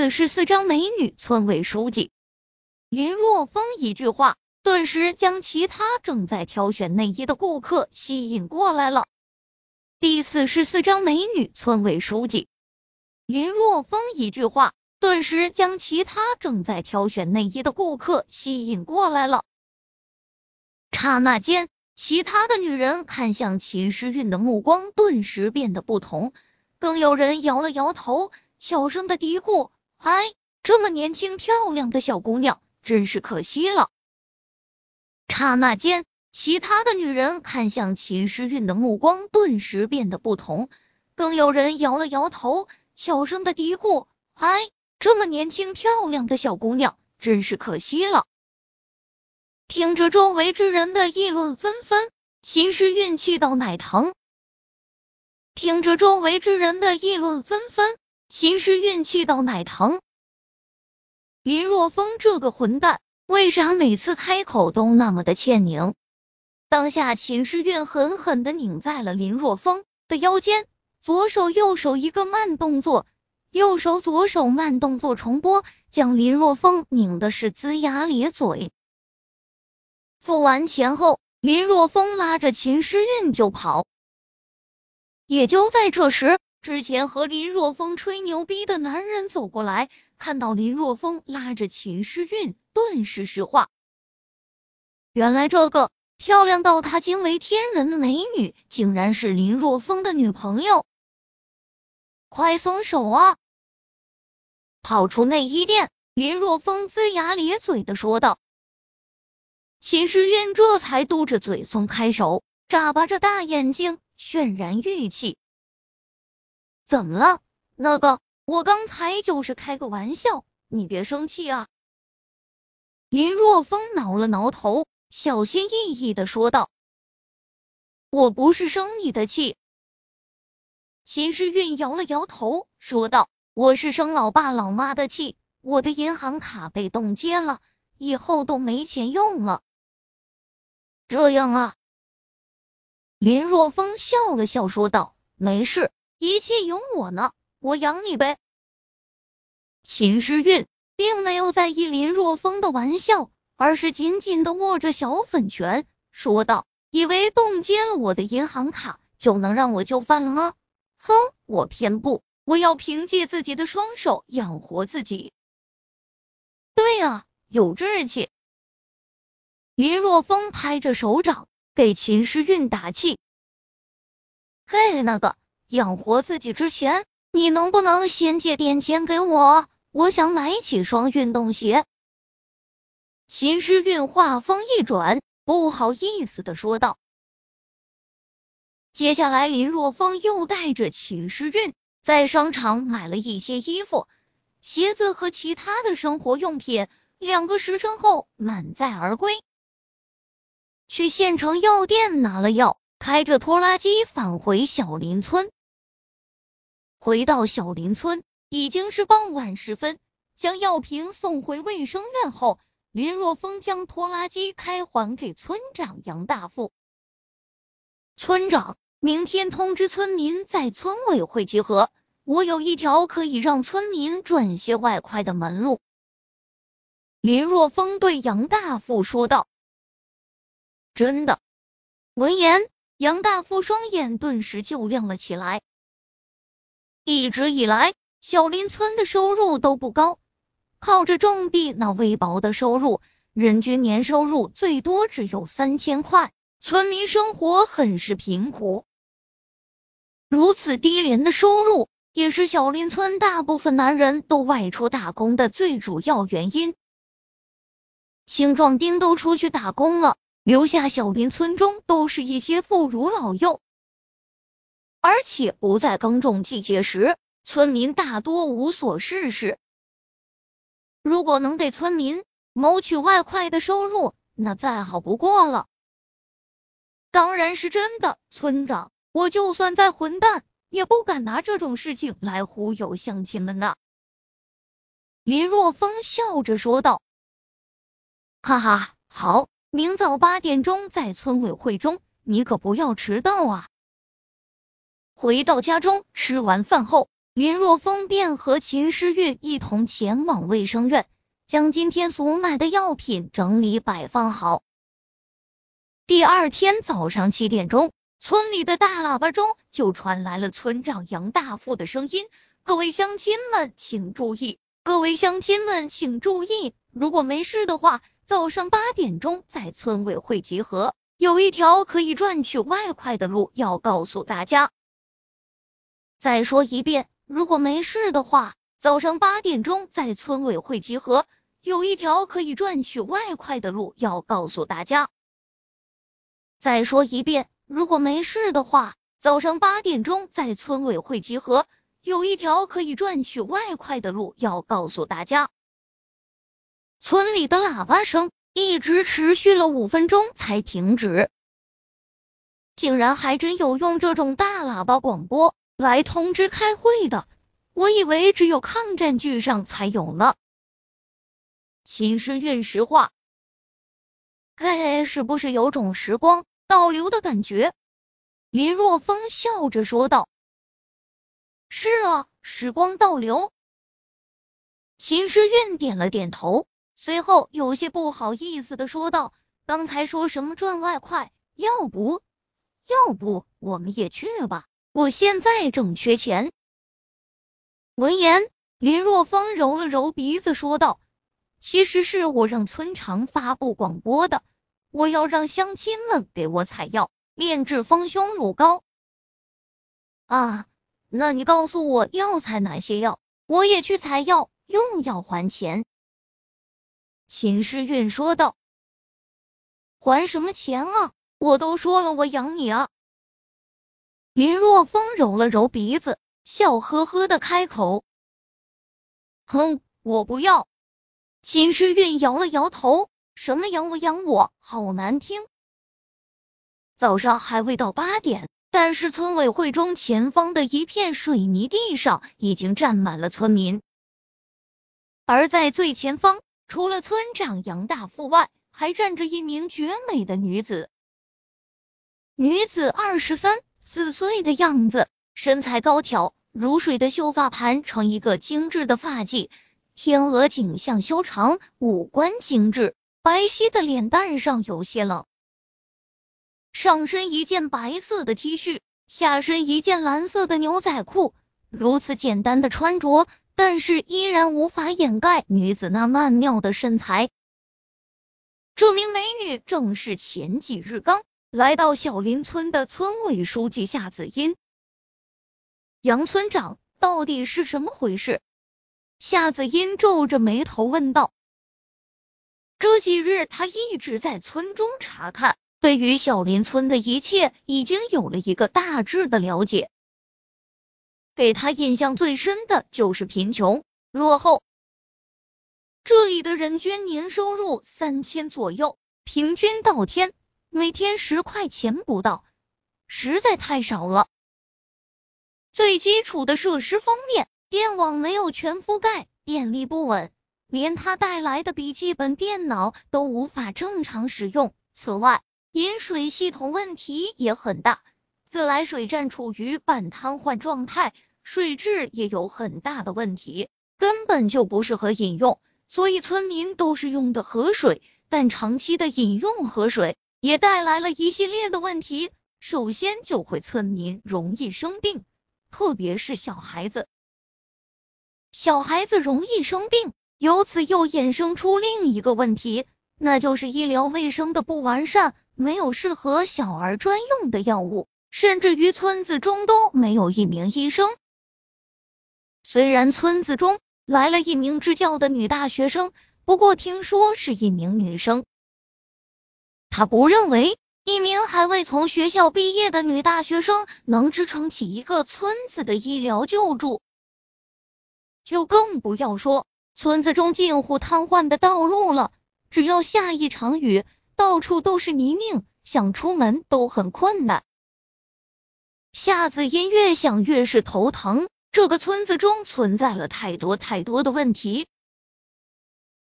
四十四章美女村委书记林若风一句话，顿时将其他正在挑选内衣的顾客吸引过来了。第四十四章美女村委书记林若风一句话，顿时将其他正在挑选内衣的顾客吸引过来了。刹那间，其他的女人看向秦诗韵的目光顿时变得不同，更有人摇了摇头。小声的嘀咕：“哎，这么年轻漂亮的小姑娘，真是可惜了。”刹那间，其他的女人看向秦诗韵的目光顿时变得不同，更有人摇了摇头，小声的嘀咕：“哎，这么年轻漂亮的小姑娘，真是可惜了。”听着周围之人的议论纷纷，秦诗韵气到奶疼。听着周围之人的议论纷纷。秦诗韵气到奶疼，林若风这个混蛋，为啥每次开口都那么的欠拧？当下，秦诗韵狠狠的拧在了林若风的腰间，左手右手一个慢动作，右手左手慢动作重播，将林若风拧的是龇牙咧嘴。付完钱后，林若风拉着秦诗韵就跑。也就在这时。之前和林若风吹牛逼的男人走过来，看到林若风拉着秦诗韵，顿时石化。原来这个漂亮到他惊为天人的美女，竟然是林若风的女朋友。快松手啊！跑出内衣店，林若风龇牙咧嘴的说道。秦诗韵这才嘟着嘴松开手，眨巴着大眼睛，渲然欲泣。怎么了？那个，我刚才就是开个玩笑，你别生气啊。林若风挠了挠头，小心翼翼的说道：“我不是生你的气。”秦诗韵摇了摇头，说道：“我是生老爸老妈的气，我的银行卡被冻结了，以后都没钱用了。”这样啊。林若风笑了笑，说道：“没事。”一切有我呢，我养你呗。秦诗韵并没有在意林若风的玩笑，而是紧紧的握着小粉拳，说道：“以为冻结了我的银行卡就能让我就范了吗？哼，我偏不，我要凭借自己的双手养活自己。”对啊，有志气。林若风拍着手掌给秦诗韵打气：“嘿，那个。”养活自己之前，你能不能先借点钱给我？我想买几双运动鞋。秦诗韵话锋一转，不好意思的说道。接下来，林若风又带着秦诗韵在商场买了一些衣服、鞋子和其他的生活用品。两个时辰后，满载而归，去县城药店拿了药，开着拖拉机返回小林村。回到小林村，已经是傍晚时分。将药瓶送回卫生院后，林若风将拖拉机开还给村长杨大富。村长，明天通知村民在村委会集合，我有一条可以让村民赚些外快的门路。林若风对杨大富说道：“真的？”闻言，杨大富双眼顿时就亮了起来。一直以来，小林村的收入都不高，靠着种地那微薄的收入，人均年收入最多只有三千块，村民生活很是贫苦。如此低廉的收入，也是小林村大部分男人都外出打工的最主要原因。青壮丁都出去打工了，留下小林村中都是一些妇孺老幼。而且不在耕种季节时，村民大多无所事事。如果能给村民谋取外快的收入，那再好不过了。当然是真的，村长，我就算再混蛋，也不敢拿这种事情来忽悠乡亲们呐。林若风笑着说道：“哈哈，好，明早八点钟在村委会中，你可不要迟到啊。”回到家中，吃完饭后，林若风便和秦诗韵一同前往卫生院，将今天所买的药品整理摆放好。第二天早上七点钟，村里的大喇叭中就传来了村长杨大富的声音：“各位乡亲们，请注意！各位乡亲们，请注意！如果没事的话，早上八点钟在村委会集合，有一条可以赚取外快的路要告诉大家。再说一遍。”如果没事的话，早上八点钟在村委会集合，有一条可以赚取外快的路要告诉大家。再说一遍，如果没事的话，早上八点钟在村委会集合，有一条可以赚取外快的路要告诉大家。村里的喇叭声一直持续了五分钟才停止，竟然还真有用这种大喇叭广播。来通知开会的，我以为只有抗战剧上才有呢。秦诗韵实话，哎，是不是有种时光倒流的感觉？林若风笑着说道：“是啊，时光倒流。”秦诗韵点了点头，随后有些不好意思的说道：“刚才说什么赚外快？要不，要不我们也去吧。”我现在正缺钱。闻言，林若风揉了揉鼻子，说道：“其实是我让村长发布广播的，我要让乡亲们给我采药，炼制丰胸乳膏。啊，那你告诉我要采哪些药，我也去采药，用药还钱。”秦诗韵说道：“还什么钱啊？我都说了，我养你啊。”林若风揉了揉鼻子，笑呵呵的开口：“哼，我不要。”秦诗韵摇了摇头：“什么养我养我，好难听。”早上还未到八点，但是村委会中前方的一片水泥地上已经站满了村民，而在最前方，除了村长杨大富外，还站着一名绝美的女子。女子二十三。四岁的样子，身材高挑，如水的秀发盘成一个精致的发髻，天鹅颈项修长，五官精致，白皙的脸蛋上有些冷。上身一件白色的 T 恤，下身一件蓝色的牛仔裤，如此简单的穿着，但是依然无法掩盖女子那曼妙的身材。这名美女正是前几日刚。来到小林村的村委书记夏子音，杨村长，到底是什么回事？夏子音皱着眉头问道。这几日他一直在村中查看，对于小林村的一切已经有了一个大致的了解。给他印象最深的就是贫穷落后，这里的人均年收入三千左右，平均到天。每天十块钱不到，实在太少了。最基础的设施方面，电网没有全覆盖，电力不稳，连他带来的笔记本电脑都无法正常使用。此外，饮水系统问题也很大，自来水站处于半瘫痪状态，水质也有很大的问题，根本就不适合饮用。所以村民都是用的河水，但长期的饮用河水。也带来了一系列的问题。首先，就会村民容易生病，特别是小孩子。小孩子容易生病，由此又衍生出另一个问题，那就是医疗卫生的不完善，没有适合小儿专用的药物，甚至于村子中都没有一名医生。虽然村子中来了一名支教的女大学生，不过听说是一名女生。他不认为一名还未从学校毕业的女大学生能支撑起一个村子的医疗救助，就更不要说村子中近乎瘫痪的道路了。只要下一场雨，到处都是泥泞，想出门都很困难。夏子音越想越是头疼，这个村子中存在了太多太多的问题。